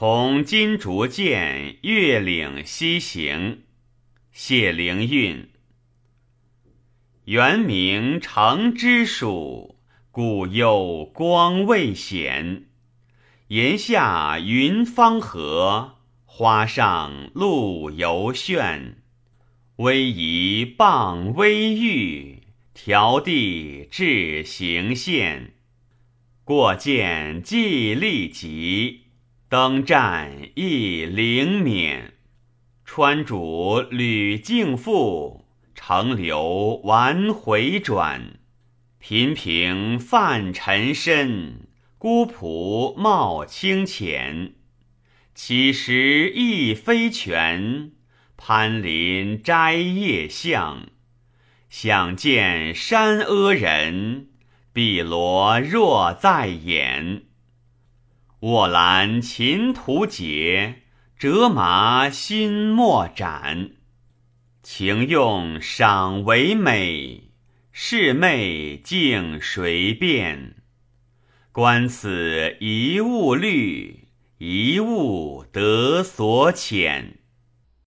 从金竹见月岭西行。谢灵运。原名承之属，故又光未显。檐下云方合，花上露犹炫。微移傍微玉，调地至行县。过见既立即，登战亦灵冕。川主履敬复，乘流玩回转。频平泛尘深，孤仆冒清浅。岂时亦非泉？攀林摘叶向，想见山阿人，碧罗若在眼。卧兰琴图解，折麻心莫展。情用赏为美，是媚竟谁辨？观此一物虑，一物得所浅。